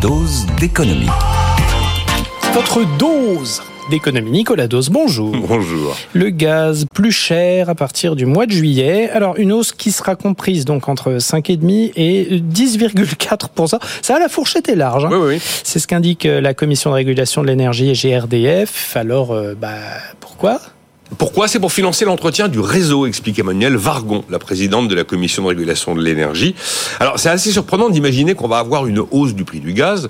dose d'économie. Votre dose d'économie. Nicolas Dose, bonjour. Bonjour. Le gaz plus cher à partir du mois de juillet. Alors, une hausse qui sera comprise donc entre 5,5 et 10,4%. Ça, la fourchette est large. hein. Oui, oui. C'est ce qu'indique euh, la Commission de régulation de l'énergie et GRDF. Alors, euh, bah, pourquoi? Pourquoi? C'est pour financer l'entretien du réseau, explique Emmanuel Vargon, la présidente de la Commission de régulation de l'énergie. Alors, c'est assez surprenant d'imaginer qu'on va avoir une hausse du prix du gaz,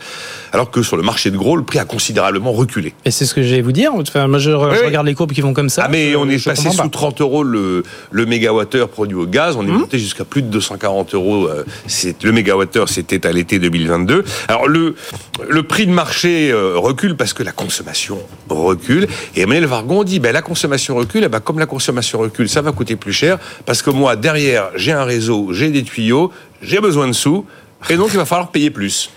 alors que sur le marché de gros, le prix a considérablement reculé. Et c'est ce que j'allais vous dire. Enfin, moi, je, je oui. regarde les courbes qui vont comme ça. Ah, mais Je- on est je passé sous pas. 30 euros le, le mégawattheure produit au gaz. On est Mmh. monté jusqu'à plus de 240 euros. euh, C'est le mégawattheure, c'était à l'été 2022. Alors le le prix de marché euh, recule parce que la consommation recule. Et Emmanuel Vargon dit ben la consommation recule. Et ben comme la consommation recule, ça va coûter plus cher parce que moi derrière j'ai un réseau, j'ai des tuyaux, j'ai besoin de sous. Et donc il va falloir payer plus.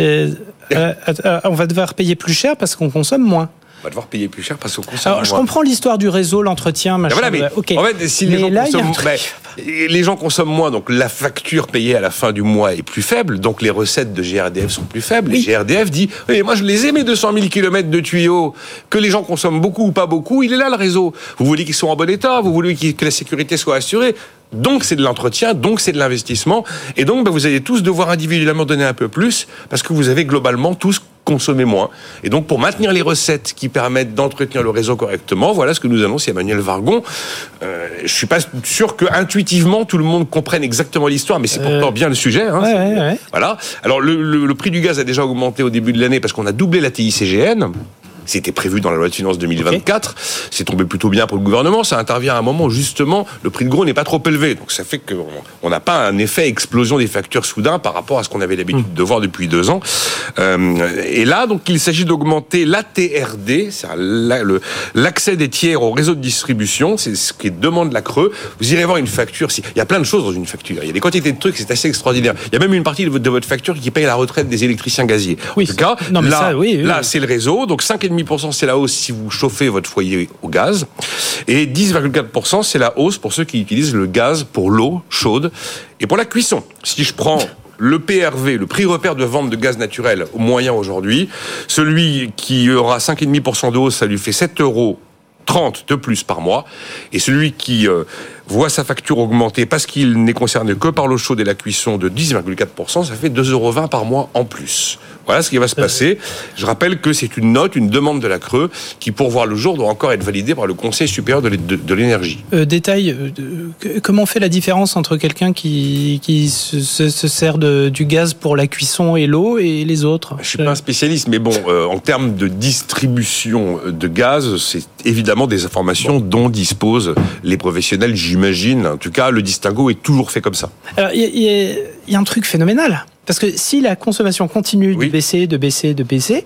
Euh, euh, on va devoir payer plus cher parce qu'on consomme moins. On va devoir payer plus cher parce qu'on consomme Alors, je comprends l'histoire du réseau, l'entretien, Ben machin. voilà, mais ouais, ok. en fait, si les gens, là, consomment, truc. ben, les gens consomment moins, donc la facture payée à la fin du mois est plus faible, donc les recettes de GRDF sont plus faibles. Oui. Et GRDF dit, oui, moi je les ai mes 200 000 km de tuyaux, que les gens consomment beaucoup ou pas beaucoup, il est là le réseau. Vous voulez qu'ils soient en bon état, vous voulez que la sécurité soit assurée. Donc c'est de l'entretien, donc c'est de l'investissement, et donc ben, vous allez tous devoir individuellement donner un peu plus, parce que vous avez globalement tous consommé moins. Et donc pour maintenir les recettes qui permettent d'entretenir le réseau correctement, voilà ce que nous annonce Emmanuel Vargon. Euh, je suis pas sûr que intuitivement tout le monde comprenne exactement l'histoire, mais c'est pourtant bien le sujet. hein. Euh, ouais, ouais, ouais. Voilà. Alors le, le- le prix du gaz a déjà augmenté au début de l'année parce qu'on a doublé la TICGN. C'était prévu dans la loi de finances 2024. C'est tombé plutôt bien pour le gouvernement. Ça intervient à un moment où justement le prix de gros n'est pas trop élevé. Donc ça fait qu'on on n'a pas un effet explosion des factures soudain par rapport à ce qu'on avait l'habitude de voir depuis deux ans. Euh, et là, donc il s'agit d'augmenter l'ATRD, c'est l'accès des tiers au réseau de distribution. C'est ce qui demande la Creux. Vous irez voir une facture. Il y a plein de choses dans une facture. Il y a des quantités de trucs, c'est assez extraordinaire. Il y a même une partie de votre, facture qui paye la retraite des électriciens gaziers. Oui, en tout cas, non, mais là, ça, oui, oui, là oui. c'est le réseau. Donc 5,5% c'est la hausse si vous chauffez votre foyer au gaz. Et 10,4% c'est la hausse pour ceux qui utilisent le gaz pour l'eau chaude et pour la cuisson. Si je prends le PRV, le prix repère de vente de gaz naturel moyen aujourd'hui, celui qui aura 5,5% de hausse, ça lui fait 7 euros 30 de plus par mois. Et celui qui euh, voit sa facture augmenter parce qu'il n'est concerné que par l'eau chaude et la cuisson de 10,4%, ça fait 2,20 euros par mois en plus. Voilà ce qui va se passer. Je rappelle que c'est une note, une demande de la Creux, qui pour voir le jour doit encore être validée par le Conseil supérieur de l'é- de de l'énergie. Euh, détail, euh, comment on fait la différence entre quelqu'un qui, qui se, se- se sert de, du gaz pour la cuisson et l'eau et les autres? Je suis pas un spécialiste, mais bon, euh, en termes de distribution de gaz, c'est évidemment des informations dont disposent les professionnels, j'imagine. En tout cas, le distinguo est toujours fait comme ça. Alors, y, y il y a un truc phénoménal. Parce que si la consommation continue Oui. de baisser, de baisser, de baisser,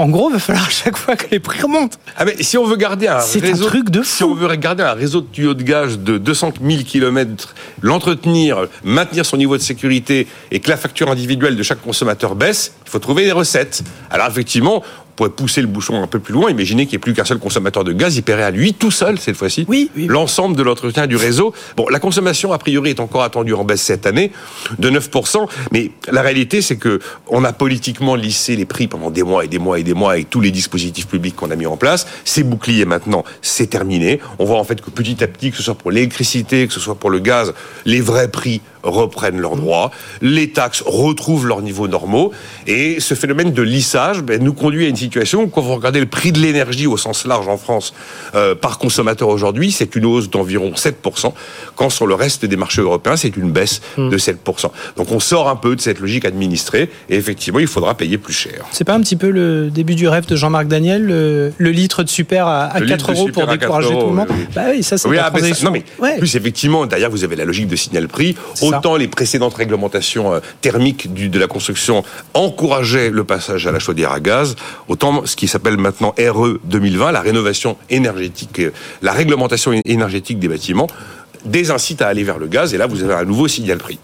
en gros, il va falloir à chaque fois que les prix remontent. Ah mais si on veut garder un C'est un réseau, truc de si on fou. veut garder un réseau de tuyaux de gaz de 200 000 km, l'entretenir, maintenir son niveau de sécurité et que la facture individuelle de chaque consommateur baisse, il faut trouver des recettes. Alors effectivement, pourrait pousser le bouchon un peu plus loin, imaginer qu'il n'y ait plus qu'un seul consommateur de gaz, il paierait à lui tout seul cette fois-ci Oui, oui. l'ensemble de l'entretien du réseau. Bon, la consommation a priori est encore attendue en baisse cette année de 9%, mais la réalité c'est que on a politiquement lissé les prix pendant des mois et des mois et des mois avec tous les dispositifs publics qu'on a mis en place. C'est bouclier maintenant, c'est terminé. On voit en fait que petit à petit, que ce soit pour l'électricité, que ce soit pour le gaz, les vrais prix reprennent leurs droits, les taxes retrouvent leurs niveaux normaux, et ce phénomène de lissage ben, nous conduit à une situation où quand vous regardez le prix de l'énergie au sens large en France euh, par consommateur aujourd'hui, c'est une hausse d'environ 7%, quand sur le reste des marchés européens, c'est une baisse de 7%. Donc on sort un peu de cette logique administrée, et effectivement, il faudra payer plus cher. C'est pas un petit peu le début du rêve de Jean-Marc Daniel, le, le litre de super à, à Le 4 litre de euros pour à 4 décourager euros, tout le monde oui. Bah oui, ça c'est Oui, la ah, ben ça- non mais Ouais. plus effectivement, derrière vous avez la logique de signal prix. Autant les précédentes réglementations euh, thermiques de la construction encourageaient le passage à la chaudière à gaz, autant ce qui s'appelle maintenant RE 2020, la rénovation énergétique, euh, la réglementation énergétique des bâtiments, désincite à aller vers le gaz. Et là, vous avez un nouveau signal prix.